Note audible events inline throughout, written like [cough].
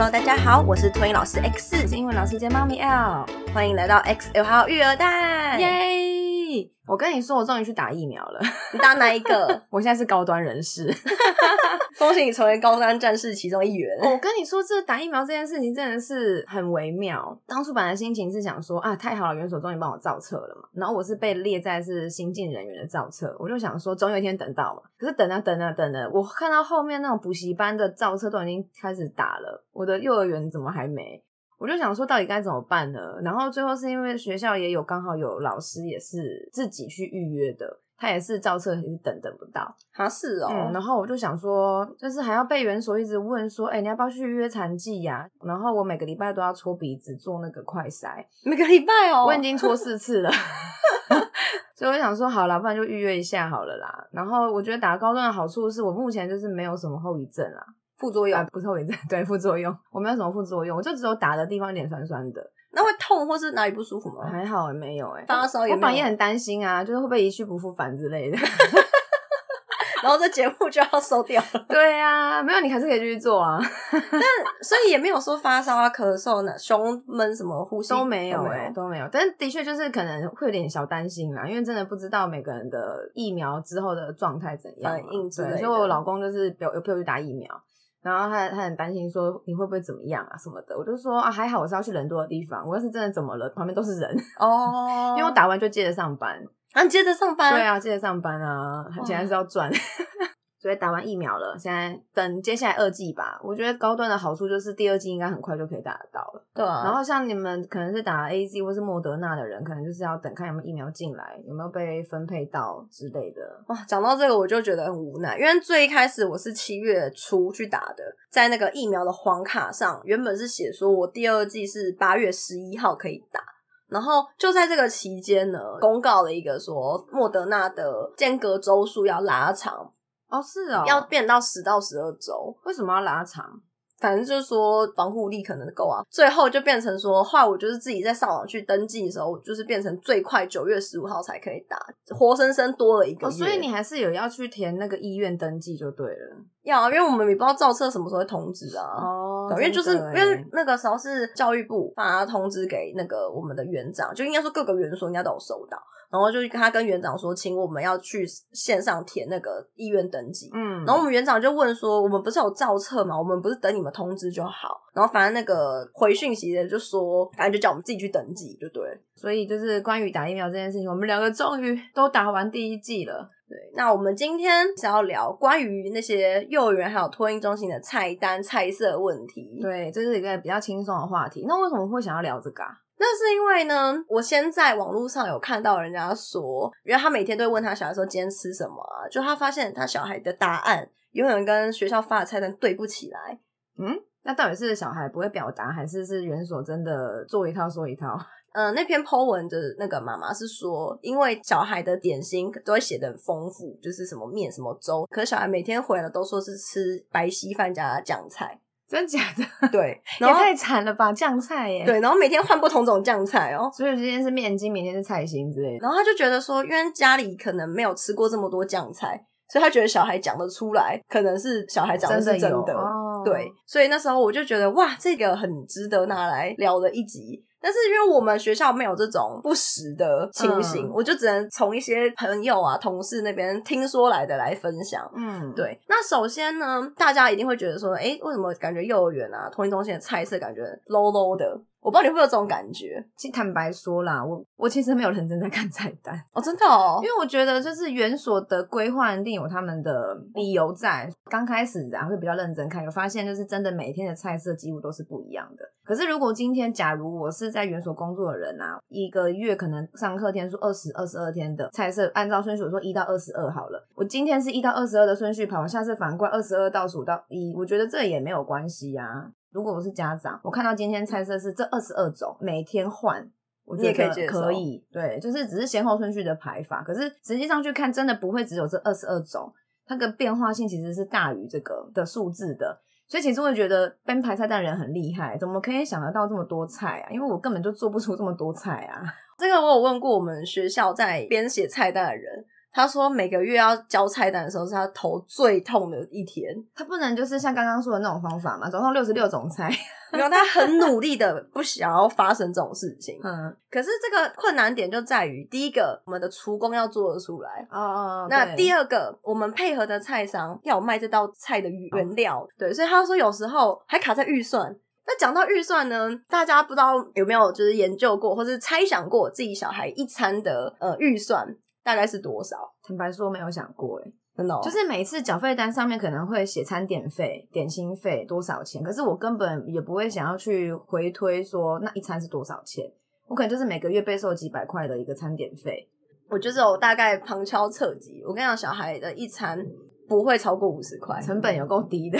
Hello，大家好，我是托英老师 X，是英文老师兼猫咪 L，欢迎来到 XL 号育儿袋。耶！我跟你说，我终于去打疫苗了。你打哪一个？[laughs] 我现在是高端人士 [laughs] [laughs] 恭喜你成为高端战士其中一员。我跟你说，这打疫苗这件事情真的是很微妙。当初本来心情是想说啊，太好了，元首终于帮我造册了嘛。然后我是被列在是新进人员的造册，我就想说，总有一天等到嘛。可是等啊等啊等啊，我看到后面那种补习班的造册都已经开始打了，我的幼儿园怎么还没？我就想说，到底该怎么办呢？然后最后是因为学校也有刚好有老师也是自己去预约的，他也是造册也是等等不到，啊是哦。嗯，然后我就想说，就是还要被园所一直问说，哎、你要不要去预约残疾呀？然后我每个礼拜都要搓鼻子做那个快筛，每个礼拜哦，我已经搓四次了。[laughs] 所以我想说，好啦，不然就预约一下好了啦。然后我觉得打高端的好处是我目前就是没有什么后遗症啦，副作用啊，不是后遗症，[laughs] 对副作用，我没有什么副作用，我就只有打的地方有点酸酸的，那会痛或是哪里不舒服吗？还好也没有哎、发烧也我本来也很担心啊，就是会不会一去不复返之类的。[laughs] 然后这节目就要收掉了，[laughs] 对啊、没有你还是可以继续做啊，但所以也没有说发烧啊、咳嗽呢、胸闷什么呼吸都没有都哎、都没有。但的确就是可能会有点小担心啦，因为真的不知道每个人的疫苗之后的状态怎样嘛反应之类对，的。所以我老公就是有有陪我去打疫苗。然后他他很担心说你会不会怎么样啊什么的，我就说啊还好我是要去人多的地方，我要是真的怎么了，旁边都是人，哦，因为我打完就接着上班，啊，你接着上班，对啊，接着上班啊，钱还是要赚。打完疫苗了，现在等接下来二季吧。我觉得高端的好处就是第二季应该很快就可以打得到了。对啊，然后像你们可能是打 A Z 或是莫德纳的人，可能就是要等看有没有疫苗进来，有没有被分配到之类的。哇，讲到这个我就觉得很无奈，因为最一开始我是七月初去打的，在那个疫苗的黄卡上原本是写说我第二季是八月十一号可以打。然后就在这个期间呢，公告了一个说莫德纳的间隔周数要拉长，哦，是哦，要变到十到十二周。为什么要拉长？反正就是说防护力可能够啊，最后就变成说，后来我就是自己在上网去登记的时候，就是变成最快九月十五号才可以打，活生生多了一个哦，月。所以你还是有要去填那个医院登记就对了。要啊，因为我们也不知道造册什么时候会通知啊。哦，因为就是因为那个时候是教育部发通知给那个我们的园长，就应该说各个园所应该都有收到，然后就跟他跟园长说，请我们要去线上填那个医院登记。嗯，然后我们园长就问说：“我们不是有造册吗？我们不是等你们通知就好？”然后反正那个回讯息的就说，反正就叫我们自己去登记，就对。所以就是关于打疫苗这件事情，我们两个终于都打完第一季了。对，那我们今天是要聊关于那些幼儿园还有托婴中心的菜单、菜色问题。对，这是一个比较轻松的话题。那为什么会想要聊这个啊？那是因为呢，我先在网络上有看到人家说，因为他每天都会问他小孩说今天吃什么啊，就他发现他小孩的答案永远跟学校发的菜单对不起来。嗯，那到底是小孩不会表达，还是是园所真的做一套说一套？嗯，[laughs] 那篇 po 文的那个妈妈是说，因为小孩的点心都会写的很丰富，就是什么面、什么粥，可是小孩每天回来都说是吃白稀饭加酱菜，真假的？[laughs] 对，也后太惨了吧！酱菜耶，，对，然后每天换不同种酱菜哦。所以今天是面筋，明天是菜心之类的。然后他就觉得说，因为家里可能没有吃过这么多酱菜，所以他觉得小孩讲得出来，可能是小孩讲的是真有的。哦，对，所以那时候我就觉得哇，这个很值得拿来聊的一集。但是因为我们学校没有这种不实的情形，嗯我就只能从一些朋友啊、同事那边听说来的来分享。嗯，对，那首先呢，大家一定会觉得说，哎，为什么感觉幼儿园啊、托婴中心的菜色感觉 low low 的？我不知道你会有这种感觉其实坦白说啦，我我其实没有认真在看菜单，哦，真的哦因，为我觉得就是园所的规划一定有他们的理由在。刚开始啊会比较认真看，有发现就是真的每天的菜色几乎都是不一样的。可是如果今天假如我是在园所工作的人啊，一个月可能上课天数二十二十二天的菜色，按照顺序我说一到二十二好了，我今天是一到二十二的顺序跑，下次反过二十二倒数到一，我觉得这也没有关系啊。如果我是家长，我看到今天菜色是这二十二种，每天换，我觉得可以可以，对，就是只是先后顺序的排法，可是实际上去看，真的不会只有这二十二种，它的变化性其实是大于这个的数字的。所以其实会觉得编排菜单的人很厉害，怎么可以想得到这么多菜啊？因为我根本就做不出这么多菜啊。[laughs] 这个我有问过我们学校在编写菜单的人，他他说每个月要交菜单的时候是他头最痛的一天，他不能就是像刚刚说的那种方法嘛，总共六十六种菜。然后他很努力的不想要发生这种事情。嗯，可是这个困难点就在于，第一个，我们的厨工要做得出来。哦哦，那第二，二个，我们配合的菜商要有卖这道菜的原料，对，所以他说有时候还卡在预算。那讲到预算呢，大家不知道有没有就是研究过，或是猜想过自己小孩一餐的呃预算大概是多少？坦白说没有想过，哎，真的、哦，就是每次缴费单上面可能会写餐点费、点心费多少钱，可是我根本也不会想要去回推说那一餐是多少钱，我可能就是每个月备受几百块的一个餐点费。我就是我大概旁敲侧击。我跟你讲，小孩的一餐不会超过五十块，成本有够低的，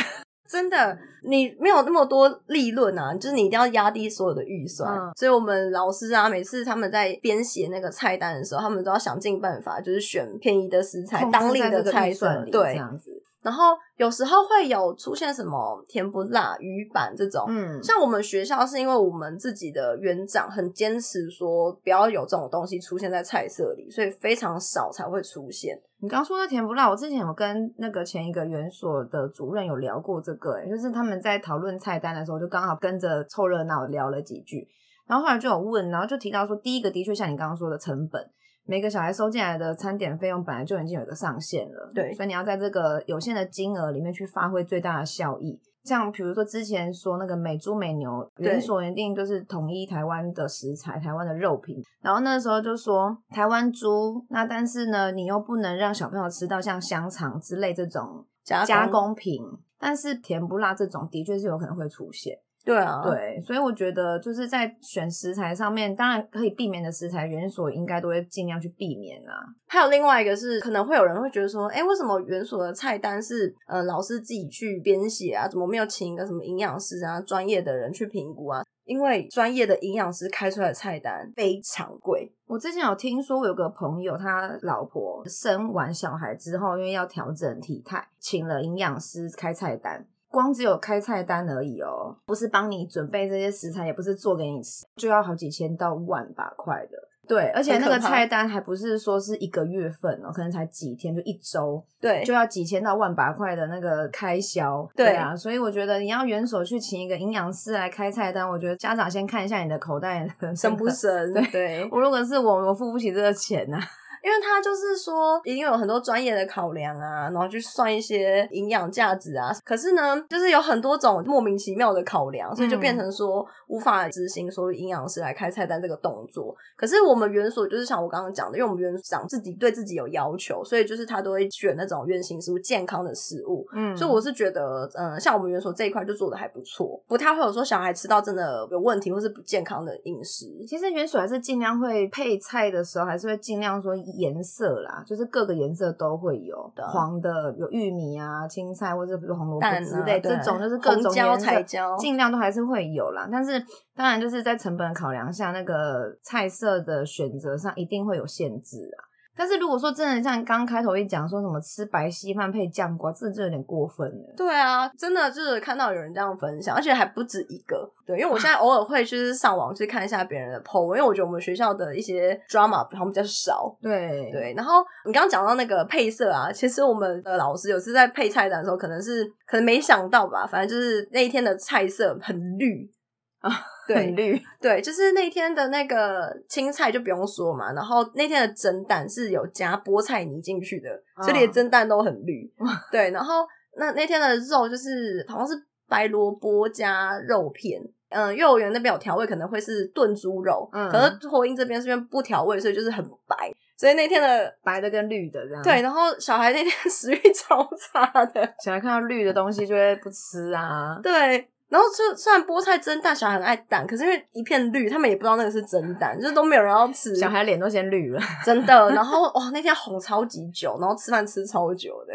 真的，你没有那么多利润啊，就是你一定要压低所有的预算。嗯所以我们老师啊，每次他们在编写那个菜单的时候，他们都要想尽办法，就是选便宜的食材、当令的菜色预算，里这对。样子，然后有时候会有出现什么甜不辣、鱼板这种。嗯，像我们学校是因为我们自己的园长很坚持说不要有这种东西出现在菜色里，所以非常少才会出现。你刚说的甜不辣，我之前有跟那个前一个园所的主任有聊过这个、欸，就是他们在讨论菜单的时候，就刚好跟着凑热闹聊了几句，然后后来就有问，然后就提到说，第一个的确像你刚刚说的成本，每个小孩收进来的餐点费用本来就已经有一个上限了，对所以你要在这个有限的金额里面去发挥最大的效益。像比如说之前说那个美猪美牛对园所一定就是统一台湾的食材、台湾的肉品，然后那时候就说台湾猪，那但是呢，你又不能让小朋友吃到像香肠之类这种加工加工品，但是甜不辣这种的确是有可能会出现。对啊，对，所以我觉得就是在选食材上面，当然可以避免的食材，园所应该都会尽量去避免啊。还有另外一个是，可能会有人会觉得说，哎，为什么园所的菜单是呃老师自己去编写啊？怎么没有请一个什么营养师啊、专业的人去评估啊？因为专业的营养师开出来的菜单非常贵，我之前有听说，我有个朋友，他老婆生完小孩之后，因为要调整体态，请了营养师开菜单。光只有开菜单而已哦，不是帮你准备这些食材，也不是做给你吃，就要好几千到万把块的。对，而且那个菜单还不是说是一个月份哦，可能才几天，就一周，对，就要几千到万把块的那个开销。对啊，所以我觉得你要园所去请一个营养师来开菜单，我觉得家长先看一下你的口袋深不深？对对，我如果是我，我付不起这个钱呐、啊。因为他就是说，一定有很多专业的考量啊，然后去算一些营养价值啊。可是呢，就是有很多种莫名其妙的考量，所以就变成说无法执行说营养师来开菜单这个动作。可是我们园所就是像我刚刚讲的，因为我们园长自己对自己有要求，所以就是他都会选那种原型食物、健康的食物。嗯所以我是觉得，嗯，像我们园所这一块就做的还不错，不太会有说小孩吃到真的有问题或是不健康的饮食。其实园所还是尽量会配菜的时候，还是会尽量说颜色啦，就是各个颜色都会有的黄的有玉米啊、青菜或者比如红萝卜之类，对这种就是各种红椒颜色彩椒尽量都还是会有啦。但是当然就是在成本考量下，那个菜色的选择上一定会有限制啊。但是如果说真的像刚刚开头一讲说什么吃白稀饭配酱瓜，这就有点过分了。对啊，真的就是看到有人这样分享，而且还不止一个。对，因为我现在偶尔会就是上网去看一下别人的 PO，因为我觉得我们学校的一些 drama 好像比较少。对对，然后你刚刚讲到那个配色啊，其实我们的老师有次在配菜单的时候，可能是可能没想到吧，反正就是那一天的菜色很绿 [laughs] 啊，对很绿，对，就是那天的那个青菜就不用说嘛，然后那天的蒸蛋是有加菠菜泥进去的，所以连哦蒸蛋都很绿。[laughs] 对，然后那那天的肉就是好像是白萝卜加肉片。嗯，幼儿园那边有调味，可能会是炖猪肉，嗯可是托婴这边是因为不调味，所以就是很白。所以那天的白的跟绿的这样。对，，然后小孩那天 [laughs] 食欲超差的，小孩看到绿的东西就会不吃啊。对，然后就虽然菠菜蒸蛋小孩很爱蛋，可是因为一片绿，他们也不知道那个是蒸蛋，就是都没有人要吃。小孩脸都先绿了。真的，然后哇，那天红超级久，然后吃饭吃超久的。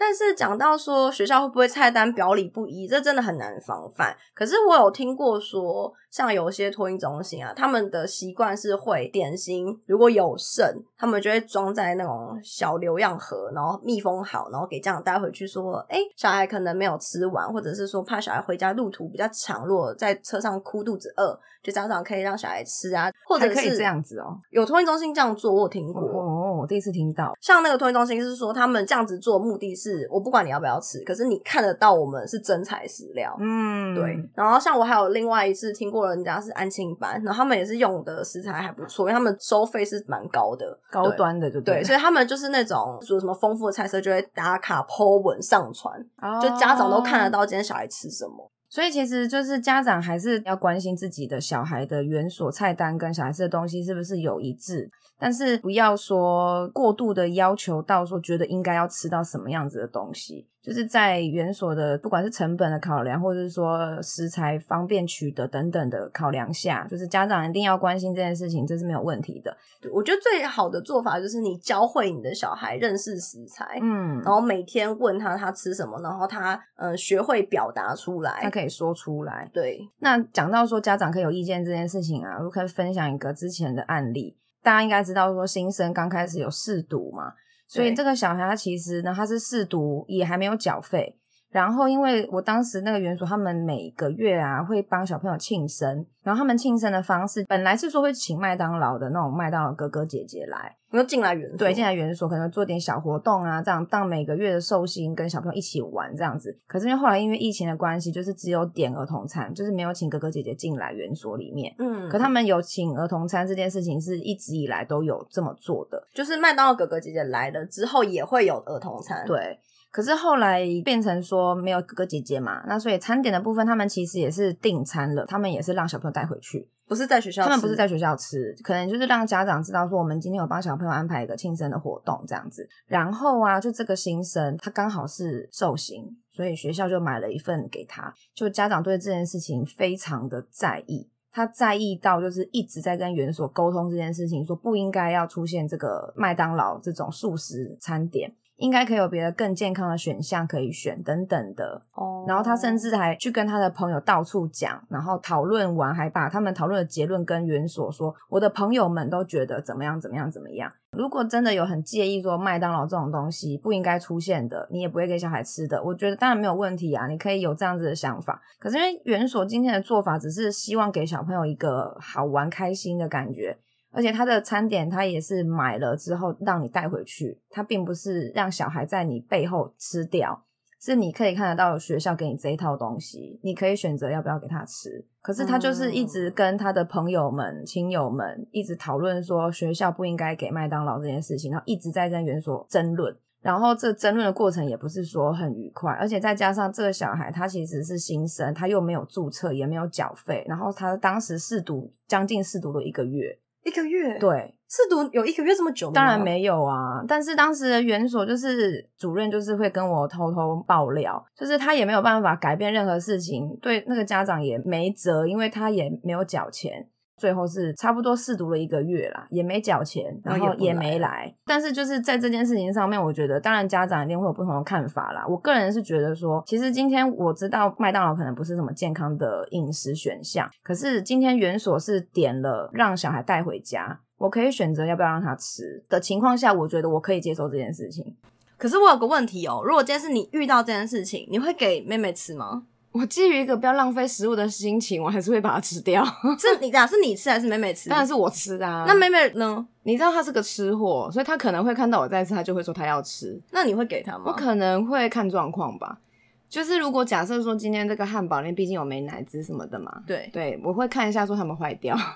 但是讲到说学校会不会菜单表里不一，这真的很难防范。可是我有听过说，像有些托运中心啊，他们的习惯是会点心如果有剩，他们就会装在那种小流样盒，然后密封好，然后给家长带回去说，哎，小孩可能没有吃完，或者是说怕小孩回家路途比较长，如果在车上哭肚子饿，就家长可以让小孩吃啊，或者是可以这样子哦。有托运中心这样做，我有听过。哦我第一次听到。像那个托运中心是说，他们这样子做目的是，我不管你要不要吃，可是你看得到我们是真材实料。嗯，对，然后像我还有另外一次听过人家是安庆班，然后他们也是用的食材还不错，因为他们收费是蛮高的，高端的就对，所以他们就是那种说什么丰富的菜色就会打卡 po 文上传，就家长都看得到今天小孩吃什么。所以其实就是家长还是要关心自己的小孩的园所菜单跟小孩吃的东西是不是有一致，但是不要说过度的要求到说觉得应该要吃到什么样子的东西。就是在园所的不管是成本的考量，或者是说食材方便取得等等的考量下，就是家长一定要关心这件事情，这是没有问题的。我觉得最好的做法就是你教会你的小孩认识食材，嗯，然后每天问他他吃什么，然后他嗯学会表达出来，他可以说出来。对，那讲到说家长可以有意见这件事情啊，我可以分享一个之前的案例。大家应该知道说新生刚开始有试读嘛。所以这个小孩他其实呢，他是试读也还没有缴费。然后因为我当时那个园所，他们每个月啊会帮小朋友庆生，然后他们庆生的方式本来是说会请麦当劳的那种麦当劳哥哥姐姐来，然后进来园所，对，进来园所可能做点小活动啊，这样当每个月的寿星跟小朋友一起玩这样子。可是因为后来因为疫情的关系，就是只有点儿童餐，就是没有请哥哥姐姐进来园所里面。嗯，可他们有请儿童餐这件事情是一直以来都有这么做的，就是麦当劳哥哥姐姐来了之后也会有儿童餐，对。可是后来变成说没有哥哥姐姐嘛，那所以餐点的部分他们其实也是订餐了，他们也是让小朋友带回去，不是在学校，他们不是在学校吃，可能就是让家长知道说我们今天有帮小朋友安排一个庆生的活动这样子。然后啊，就这个新生他刚好是寿星，所以学校就买了一份给他。就家长对这件事情非常的在意，他在意到就是一直在跟园所沟通这件事情，说不应该要出现这个麦当劳这种素食餐点。应该可以有别的更健康的选项可以选等等的哦。然后他甚至还去跟他的朋友到处讲，然后讨论完还把他们讨论的结论跟园所说。我的朋友们都觉得怎么样怎么样怎么样。如果真的有很介意说麦当劳这种东西不应该出现的，你也不会给小孩吃的，我觉得当然没有问题啊，你可以有这样子的想法。可是因为园所今天的做法只是希望给小朋友一个好玩开心的感觉。而且他的餐点，他也是买了之后让你带回去，他并不是让小孩在你背后吃掉，是你可以看得到学校给你这一套东西，你可以选择要不要给他吃。可是他就是一直跟他的朋友们、亲友们一直讨论说学校不应该给麦当劳这件事情，然后一直在跟园所争论。然后这争论的过程也不是说很愉快，而且再加上这个小孩他其实是新生，他又没有注册，也没有缴费，然后他当时试读将近试读了一个月。一个月，对，是读有一个月这么久？当然没有啊，但是当时的园所就是主任，就是会跟我偷偷爆料，就是他也没有办法改变任何事情，对那个家长也没辙，因为他也没有缴钱。最后是差不多试读了一个月啦，也没缴钱，然后也没来。但是就是在这件事情上面，我觉得当然家长一定会有不同的看法啦。我个人是觉得说，其实今天我知道麦当劳可能不是什么健康的饮食选项，可是今天园所是点了让小孩带回家，我可以选择要不要让他吃的情况下，我觉得我可以接受这件事情。可是我有个问题哦，如果今天是你遇到这件事情，你会给妹妹吃吗？我基于一个不要浪费食物的心情，我还是会把它吃掉。是你的是你吃还是美美吃？当然是我吃啊。那美美呢？你知道她是个吃货，所以她可能会看到我在吃，她就会说她要吃。那你会给她吗？我可能会看状况吧。就是如果假设说今天这个汉堡里面毕竟有美奶滋什么的嘛，对对，我会看一下说他们坏掉 [laughs]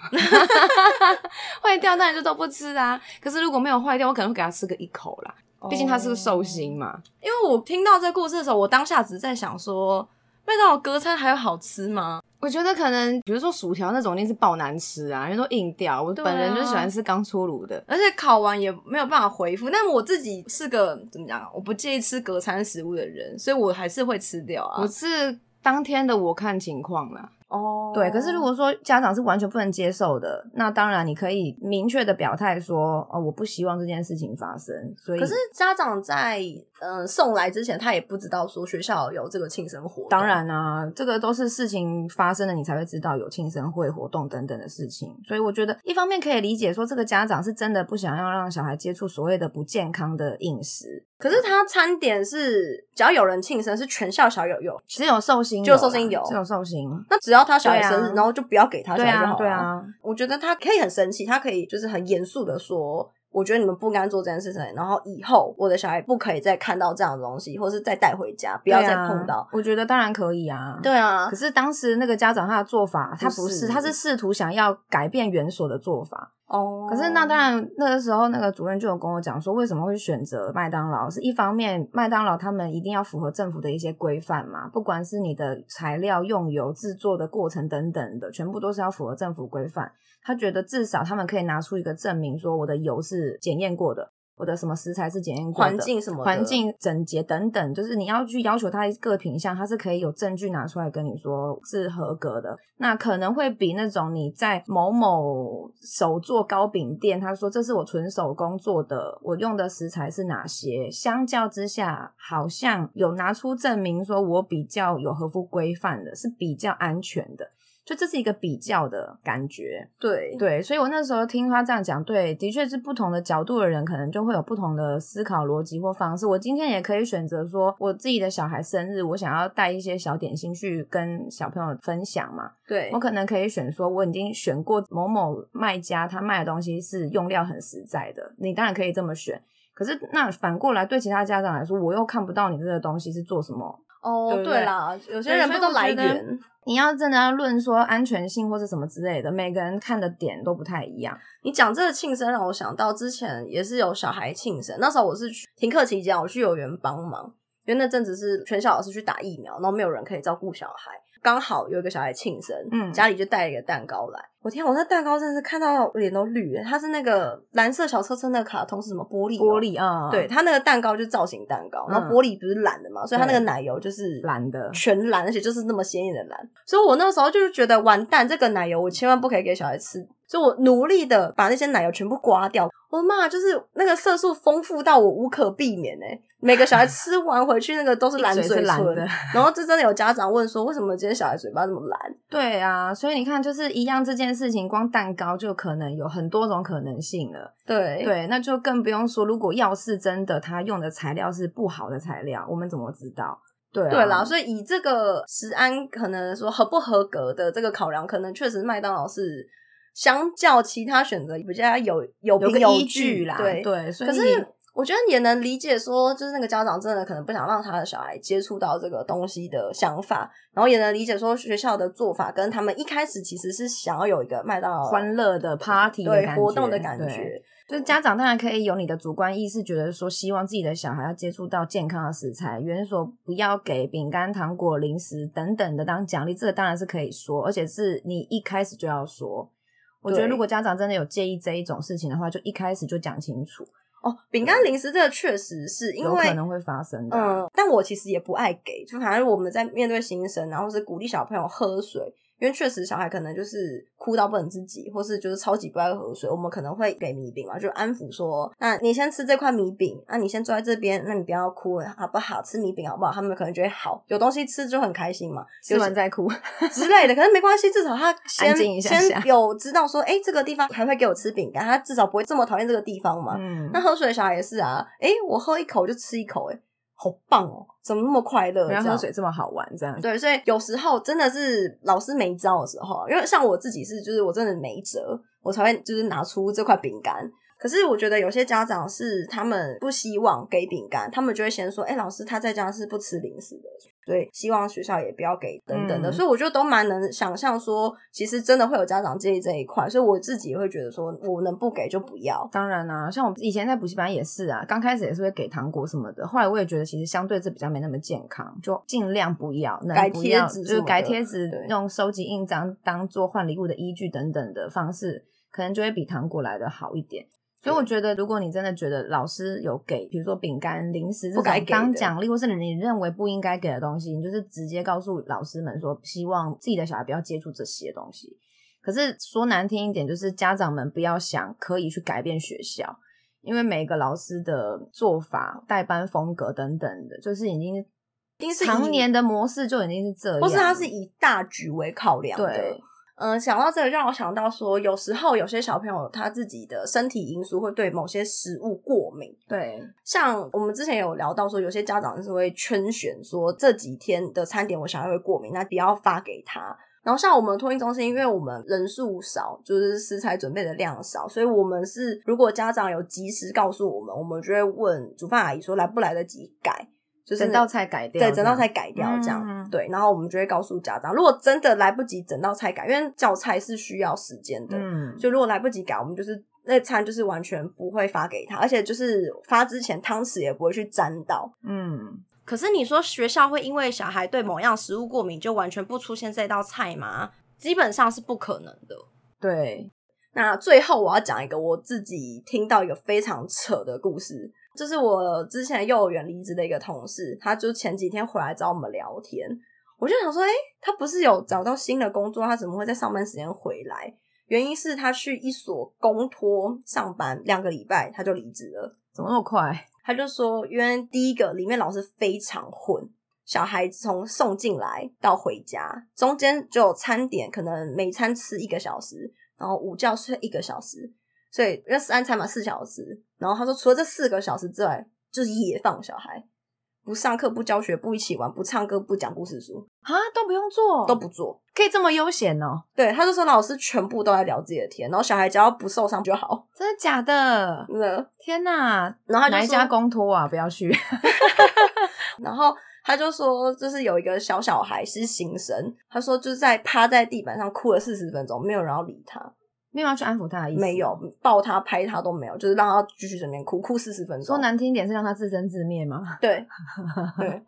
[laughs] 坏掉当然就都不吃啊。可是如果没有坏掉，我可能会给他吃个一口啦。毕竟他是个寿星嘛。因为我听到这个故事的时候，我当下只是在想说。麦当劳隔餐还有好吃吗？我觉得可能，比如说薯条那种，一定是爆难吃啊，因为都硬掉。我本人就喜欢吃刚出炉的，而且烤完也没有办法回复。但我自己是个怎么讲？我不介意吃隔餐食物的人，所以我还是会吃掉啊。我是当天的，我看情况啦。哦，对，可是如果说家长是完全不能接受的，那当然你可以明确的表态说，哦，我不希望这件事情发生。所以，可是家长在嗯送来之前，他也不知道说学校有这个庆生活。当然啊，这个都是事情发生了，你才会知道有庆生会活动等等的事情。所以我觉得一方面可以理解说，这个家长是真的不想要让小孩接触所谓的不健康的饮食。可是他餐点是只要有人庆生，是全校小友有，只有寿星，只有寿星有，只有寿星。那只要他小孩生日，然后就不要给他，对啊，对啊。我觉得他可以很生气，他可以就是很严肃的说，我觉得你们不应该做这件事情，然后以后我的小孩不可以再看到这样的东西，或是再带回家，不要再碰到。我觉得当然可以啊。对啊，可是当时那个家长他的做法，他不是，他是试图想要改变园所的做法。哦，可是那当然，那个时候那个主任就有跟我讲说，为什么会选择麦当劳？是一方面，麦当劳他们一定要符合政府的一些规范嘛，不管是你的材料、用油、制作的过程等等的，全部都是要符合政府规范。他觉得至少他们可以拿出一个证明，说我的油是检验过的，我的什么食材是检验过的，环境什么环境整洁等等，就是你要去要求他各品项，他是可以有证据拿出来跟你说是合格的。那可能会比那种你在某某手做糕饼店，他说这是我纯手工做的，我用的食材是哪些，相较之下好像有拿出证明说我比较有合乎规范的，是比较安全的。就这是一个比较的感觉，对对，所以我那时候听他这样讲，对，的确是不同的角度的人，可能就会有不同的思考逻辑或方式。我今天也可以选择说，我自己的小孩生日，我想要带一些小点心去跟小朋友分享嘛。对我可能可以选说，我已经选过某某卖家，他卖的东西是用料很实在的，你当然可以这么选。可是那反过来对其他家长来说，我又看不到你这个东西是做什么。哦，对不对对啦，有些人不都来源。你要真的要论说安全性或是什么之类的，每个人看的点都不太一样。你讲这个庆生让我想到之前也是有小孩庆生，那时候我是去停课期间，我去幼儿园帮忙，因为那阵子是全校老师去打疫苗，然后没有人可以照顾小孩，刚好有一个小孩庆生，嗯。家里就带了一个蛋糕来。我天，我那蛋糕真的是看到脸都绿了，它是那个蓝色小车车那个卡通是什么玻璃哦？玻璃啊，对，它那个蛋糕就是造型蛋糕，然后嗯玻璃不是蓝的嘛，所以它那个奶油就是蓝的全蓝，而且就是那么鲜艳的蓝。所以我那时候就是觉得完蛋，这个奶油我千万不可以给小孩吃，所以我努力的把那些奶油全部刮掉。我的妈，就是那个色素丰富到我无可避免哎、每个小孩吃完回去那个都是蓝一嘴嘴唇，的 [laughs] 然后这真的有家长问说，为什么今天小孩嘴巴那么蓝？对啊，所以你看，就是一样这件事情，光蛋糕就可能有很多种可能性了。对对，那就更不用说，如果要是真的他用的材料是不好的材料，我们怎么知道？对、啊、对啦，所以以这个食安可能说合不合格的这个考量，可能确实麦当劳是相较其他选择比较有有有个凭有依据啦。对对，所以可是我觉得也能理解说，就是那个家长真的可能不想让他的小孩接触到这个东西的想法，然后也能理解说学校的做法跟他们一开始其实是想要有一个麦当劳欢乐的 party 活动的感对觉。就是家长当然可以有你的主观意识，觉得说希望自己的小孩要接触到健康的食材，园所不要给饼干、糖果、零食等等的当奖励，这个当然是可以说，而且是你一开始就要说。我觉得如果家长真的有介意这一种事情的话，就一开始就讲清楚，哦，饼干零食这个确实是因为有可能会发生的。嗯，但我其实也不爱给，就反正我们在面对新生，然后是鼓励小朋友喝水，因为确实小孩可能就是哭到不能自己，或是就是超级不爱喝水，我们可能会给米饼嘛，就安抚说，那你先吃这块米饼，那你先坐在这边，那你不要哭了，好不好？吃米饼好不好？他们可能觉得好，有东西吃就很开心嘛，吃完再哭，[laughs] 之类的，可是没关系，至少他先一下下先有知道说，哎、这个地方还会给我吃饼干，他至少不会这么讨厌这个地方嘛。嗯，那喝水的小孩也是啊，诶，我喝一口就吃一口、诶，好棒哦，怎么那么快乐？这样原来喝水这么好玩，这样对，所以有时候真的是老师没招的时候，因为像我自己是，就是我真的没辙，我才会就是拿出这块饼干。可是我觉得有些家长是他们不希望给饼干，他们就会先说：“哎、老师他在家是不吃零食的，所以希望学校也不要给等等的。嗯所以我觉得都蛮能想象说，其实真的会有家长介意这一块，所以我自己也会觉得说，我能不给就不要。当然啦、像我以前在补习班也是啊，刚开始也是会给糖果什么的，后来我也觉得其实相对这比较没那么健康，就尽量不要，能改贴不要就是改贴纸，用收集印章当做换礼物的依据等等的方式，可能就会比糖果来的好一点。所以我觉得，如果你真的觉得老师有给，比如说饼干、零食这种不该给的当奖励，或是你认为不应该给的东西，你就是直接告诉老师们说，希望自己的小孩不要接触这些东西。可是说难听一点，就是家长们不要想可以去改变学校，因为每个老师的做法、代班风格等等的，就是已经一定是常年的模式就已经是这样，或是他是以大局为考量的。对，嗯，想到这个，让我想到说，有时候有些小朋友他自己的身体因素会对某些食物过敏，对像我们之前有聊到说，有些家长是会圈选说这几天的餐点我小孩会过敏，那不要发给他。然后像我们托运中心，因为我们人数少，就是食材准备的量少，所以我们是如果家长有及时告诉我们，我们就会问煮饭阿姨说来不来得及改，就是整道菜改掉，对，整道菜改掉这样，嗯对，然后我们就会告诉家长，如果真的来不及整道菜改，因为教材是需要时间的，嗯，就如果来不及改，我们就是那餐就是完全不会发给他，而且就是发之前汤匙也不会去沾到。嗯，可是你说学校会因为小孩对某样食物过敏就完全不出现这道菜吗？基本上是不可能的。对，那最后我要讲一个我自己听到一个非常扯的故事，这是我之前幼儿园离职的一个同事，他就前几天回来找我们聊天，我就想说，诶、他不是有找到新的工作，他怎么会在上班时间回来？原因是他去一所公托上班两个礼拜，他就离职了。怎么那么快？他就说，因为第一个里面老师非常混，小孩从送进来到回家中间就有餐点，可能每餐吃一个小时，然后午觉睡一个小时，所以因为三餐嘛四小时，然后他说除了这四个小时之外，就是野放小孩，不上课不教学不一起玩不唱歌不讲故事书啊，都不用做，都不做。可以这么悠闲哦？对，他就说老师全部都在聊自己的天，然后小孩只要不受伤就好。真的假的？真的，天哪！然后他就哪一家公托啊？不要去。[laughs] [laughs] 然后他就说，就是有一个小小孩是新生，他说就是在趴在地板上哭了四十分钟，没有人要理他，没有要去安抚他的意思，没有抱他拍他都没有，就是让他继续在那边哭，哭四十分钟。说难听一点是让他自生自灭吗？对对，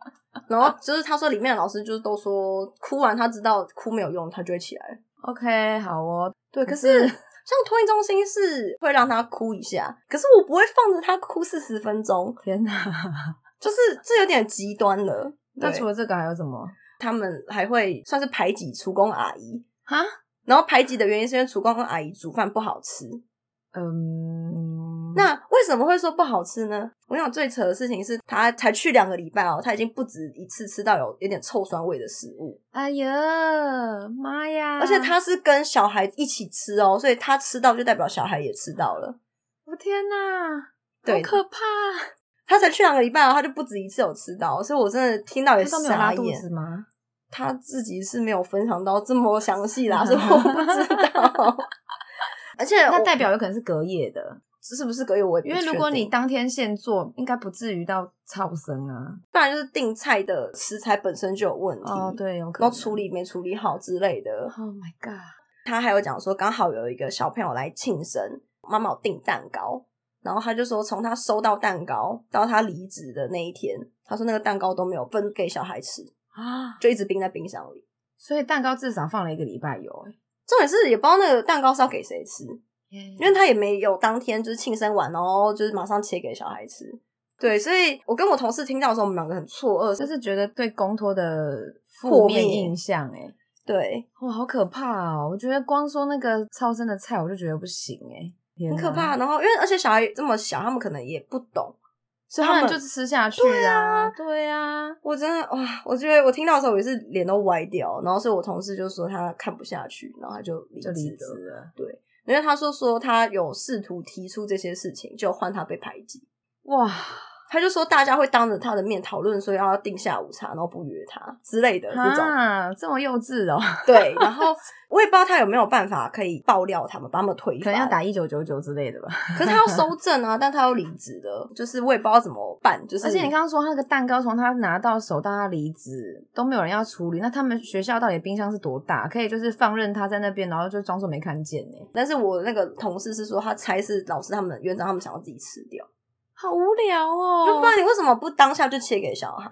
然后就是他说里面的老师就是都说哭完他知道哭没有用，他就会起来。OK，好哦。对，可是像托运中心是会让他哭一下，可是我不会放着他哭四十分钟，天哪！[laughs] 就是这有点极端了。那除了这个还有什么？他们还会算是排挤出工阿姨，哈？然后排挤的原因是因为厨工阿姨煮饭不好吃。嗯，那为什么会说不好吃呢？我想最扯的事情是他才去两个礼拜哦，他已经不止一次吃到有有点臭酸味的食物，哎呀妈呀！而且他是跟小孩一起吃哦，所以他吃到就代表小孩也吃到了。我天哪，对好可怕！他才去两个礼拜哦，他就不止一次有吃到，所以我真的听到也他都没有拉肚傻眼。子吗？他自己是没有分享到这么详细啦，[laughs] 所以我不知道。[laughs] 而且我那代表有可能是隔夜的，是不是隔夜我也因为如果你当天现做，应该不至于到超生啊。不然就是订菜的食材本身就有问题，哦，，对，有可能。然后处理没处理好之类的。Oh my god！他还有讲说，刚好有一个小朋友来庆生，妈妈有订蛋糕，然后他就说，从他收到蛋糕到他离职的那一天，他说那个蛋糕都没有分给小孩吃，啊，就一直冰在冰箱里。所以蛋糕至少放了一个礼拜有哎、重点是也不知道那个蛋糕是要给谁吃，因因为他也没有当天就是庆生完，然后就是马上切给小孩吃。对，所以我跟我同事听到的时候，我们两个很错愕，就是觉得对公托的负面印象哎、对，哇，好可怕哦！我觉得光说那个超生的菜，我就觉得不行哎、很可怕。。然后因为而且小孩这么小，他们可能也不懂，所以他们就吃下去啊，对啊，我真的哇，我觉得我听到的时候我也是脸都歪掉，然后所以我同事就说他看不下去，然后他就离职。了。对，因为他说说他有试图提出这些事情，就换他被排挤。哇，他就说大家会当着他的面讨论说要订下午茶，然后不约他之类的这种。啊，这么幼稚哦，对，然后 [laughs] 我也不知道他有没有办法可以爆料他们，把他们推翻。可能要打一九九九之类的吧。可是他要收证啊，[laughs] 但他要离职的，就是我也不知道怎么办。就是而且你刚刚说他那个蛋糕从他拿到手到他离职都没有人要处理，那他们学校到底冰箱是多大？可以就是放任他在那边，然后就装作没看见呢、但是我那个同事是说，他猜是老师他们园长他们想要自己吃掉，好无聊哦就不然你为什么不当下就切给小孩？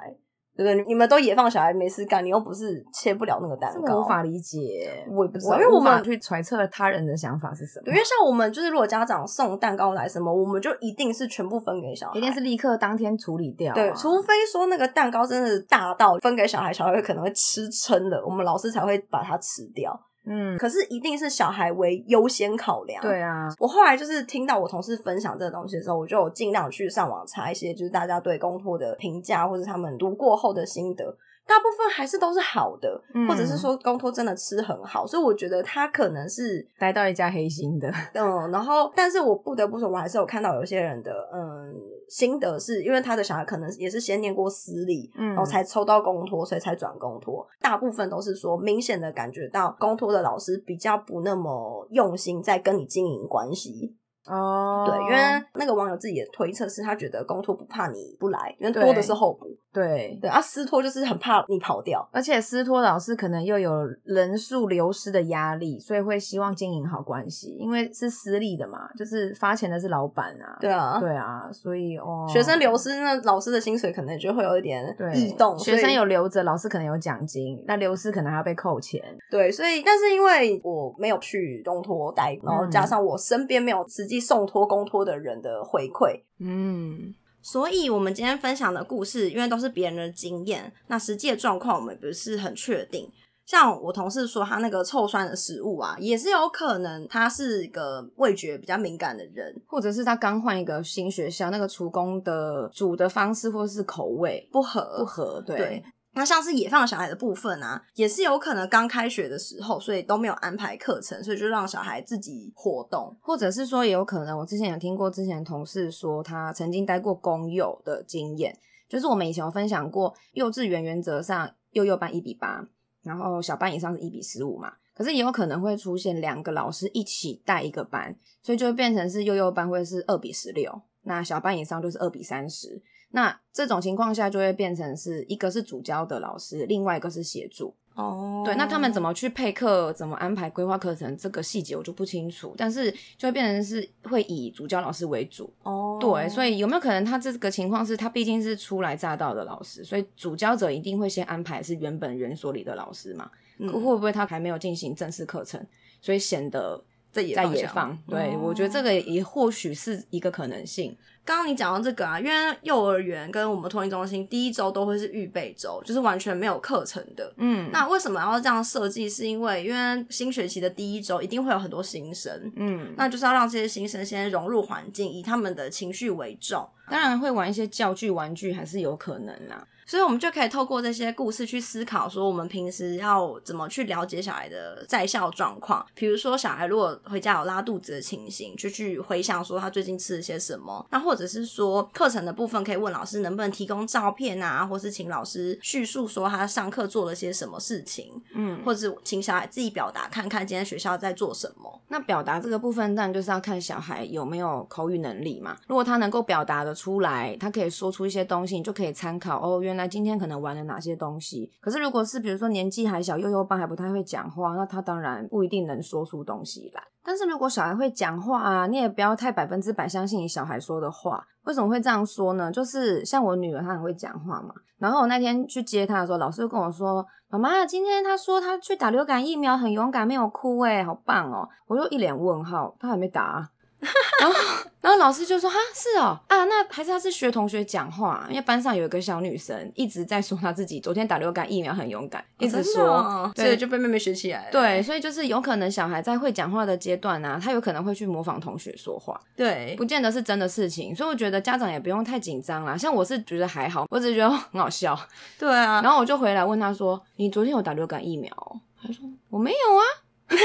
对不对？你们都野放小孩没事干，你又不是切不了那个蛋这糕，么无法理解，我也不知道，因为我们们去揣测他人的想法是什么对，因，为像我们就是如果家长送蛋糕来什么，我们就一定是全部分给小孩，一定是立刻当天处理掉啊、对，除非说那个蛋糕真的是大到分给小孩，小孩可能会吃撑了，我们老师才会把它吃掉。嗯，可是一定是小孩为优先考量。对啊，我后来就是听到我同事分享这个东西的时候，我就尽量去上网查一些就是大家对公托的评价，或者他们读过后的心得。大部分还是都是好的，嗯或者是说公托真的吃很好，所以我觉得他可能是待到一家黑心的，嗯，然后但是我不得不说，我还是有看到有些人的嗯心得是，因为他的小孩可能也是先念过私立，嗯然后才抽到公托，所以才转公托。大部分都是说明显的感觉到公托的老师比较不那么用心在跟你经营关系。哦对，因为那个网友自己的推测是他觉得公托不怕你不来，因为多的是候补。对。对啊，私托就是很怕你跑掉。而且私托老师可能又有人数流失的压力，所以会希望经营好关系，因为是私立的嘛，就是发钱的是老板啊。对啊，对啊，所以哦，学生流失，那老师的薪水可能就会有一点对异动。学生有留着，老师可能有奖金，那流失可能还要被扣钱。对，所以但是因为我没有去公托待，然后加上我身边没有实际送托公托的人的回馈，嗯，所以我们今天分享的故事，因为都是别人的经验，那实际的状况我们不是很确定。像我同事说，他那个臭酸的食物啊，也是有可能他是一个味觉比较敏感的人，或者是他刚换一个新学校，那个厨工的煮的方式或是口味不合不合，对。对，那像是野放小孩的部分啊，也是有可能刚开学的时候，所以都没有安排课程，所以就让小孩自己活动。或者是说，也有可能，我之前有听过之前同事说，他曾经待过公幼的经验，就是我们以前有分享过，幼稚园原则上幼幼班一比八，然后小班以上是一比十五嘛。可是也有可能会出现两个老师一起带一个班，所以就会变成是幼幼班会是二比十六，那小班以上就是二比三十。那这种情况下就会变成是一个是主教的老师，另外一个是协助。哦对，那他们怎么去配课，怎么安排规划课程，这个细节我就不清楚，但是就会变成是会以主教老师为主。哦，对，所以以有没有可能他这个情况是他毕竟是初来乍到的老师，所以主教者一定会先安排是原本园所里的老师嘛？嗯会不会他还没有进行正式课程，所以显得在野在放野放？对，哦我觉得这个也或许是一个可能性。刚刚你讲到这个啊，因为幼儿园跟我们托育中心第一周都会是预备周，就是完全没有课程的。嗯，那为什么要这样设计？是因为因为新学期的第一周一定会有很多新生，嗯，那就是要让这些新生先融入环境，以他们的情绪为重。当然会玩一些教具、玩具，还是有可能啦。所以我们就可以透过这些故事去思考，说我们平时要怎么去了解小孩的在校状况。比如说，小孩如果回家有拉肚子的情形，就去回想说他最近吃了些什么。那或者是说课程的部分，可以问老师能不能提供照片啊，或是请老师叙述说他上课做了些什么事情，嗯，或者是请小孩自己表达看看今天学校在做什么。那表达这个部分，当然就是要看小孩有没有口语能力嘛。如果他能够表达的出来，他可以说出一些东西，你就可以参考哦。原来今天可能玩了哪些东西。可是如果是比如说年纪还小，幼幼班还不太会讲话，那他当然不一定能说出东西来。但是如果小孩会讲话啊，你也不要太百分之百相信你小孩说的话。为什么会这样说呢？就是像我女儿，她很会讲话嘛。然后我那天去接她的时候，老师就跟我说：“妈妈，今天她说她去打流感疫苗，很勇敢，没有哭，诶好棒哦！”我就一脸问号，她还没打、啊。[laughs] 然后，然后老师就说：“哈，是哦，啊，那还是他是学同学讲话，因为班上有一个小女生一直在说她自己昨天打流感疫苗很勇敢，一直说，哦对所以就被妹妹学起来了。对，所以就是有可能小孩在会讲话的阶段呢、他有可能会去模仿同学说话，对不见得是真的事情，所以我觉得家长也不用太紧张啦。像我是觉得还好，我只是觉得很好笑，[laughs] 对啊，然后我就回来问他说：“你昨天有打流感疫苗哦？”他说：“我没有啊。[laughs] ”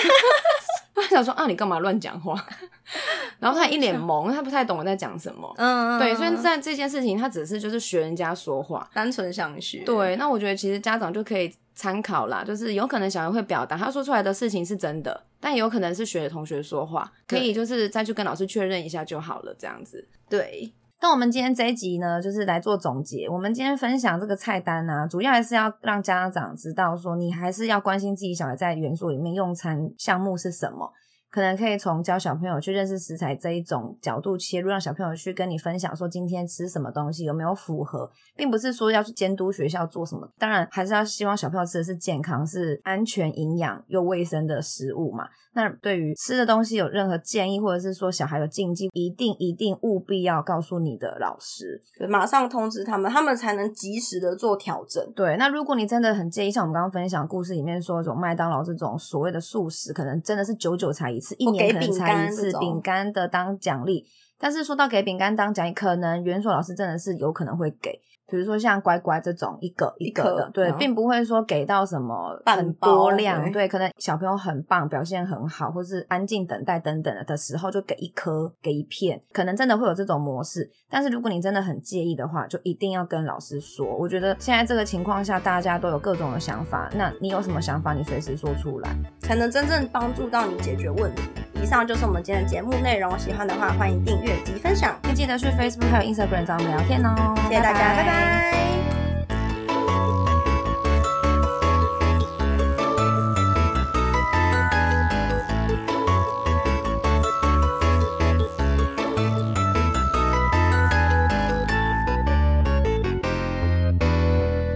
我想说啊，你干嘛乱讲话？然后他一脸懵，他不太懂我在讲什么。嗯，对，所以在这件事情，他只是就是学人家说话。单纯想学。对，那我觉得其实家长就可以参考啦，就是有可能小孩会表达，他说出来的事情是真的，但也有可能是学同学说话，可以就是再去跟老师确认一下就好了，这样子。对，那我们今天这一集呢，就是来做总结。我们今天分享这个菜单呢、主要还是要让家长知道说，你还是要关心自己小孩在园所里面用餐项目是什么。可能可以从教小朋友去认识食材这一种角度切入，让小朋友去跟你分享说今天吃什么东西有没有符合，并不是说要去监督学校做什么。当然还是要希望小朋友吃的是健康、是安全、营养又卫生的食物嘛。那对于吃的东西有任何建议，或者是说小孩有禁忌，一定一定务必要告诉你的老师。马上通知他们，他们才能及时的做调整。对，那如果你真的很介意，像我们刚刚分享故事里面说，这种麦当劳这种所谓的素食，可能真的是久久才一次，一年可能才一次，饼干的当奖励。但是说到给饼干当奖励，可能园所老师真的是有可能会给，比如说像乖乖这种一个一个的，对，嗯并不会说给到什么很多量，对对，可能小朋友很棒，表现很好，或是安静等待等等的的时候，就给一颗，给一片，可能真的会有这种模式。但是如果你真的很介意的话，就一定要跟老师说。我觉得现在这个情况下，大家都有各种的想法，那你有什么想法，你随时说出来。才能真正帮助到你解决问题。以上就是我们今天的节目内容，喜欢的话欢迎订阅及分享，并记得去 Facebook 还有 Instagram 找我们聊天哦。谢谢大家，拜拜 Bye.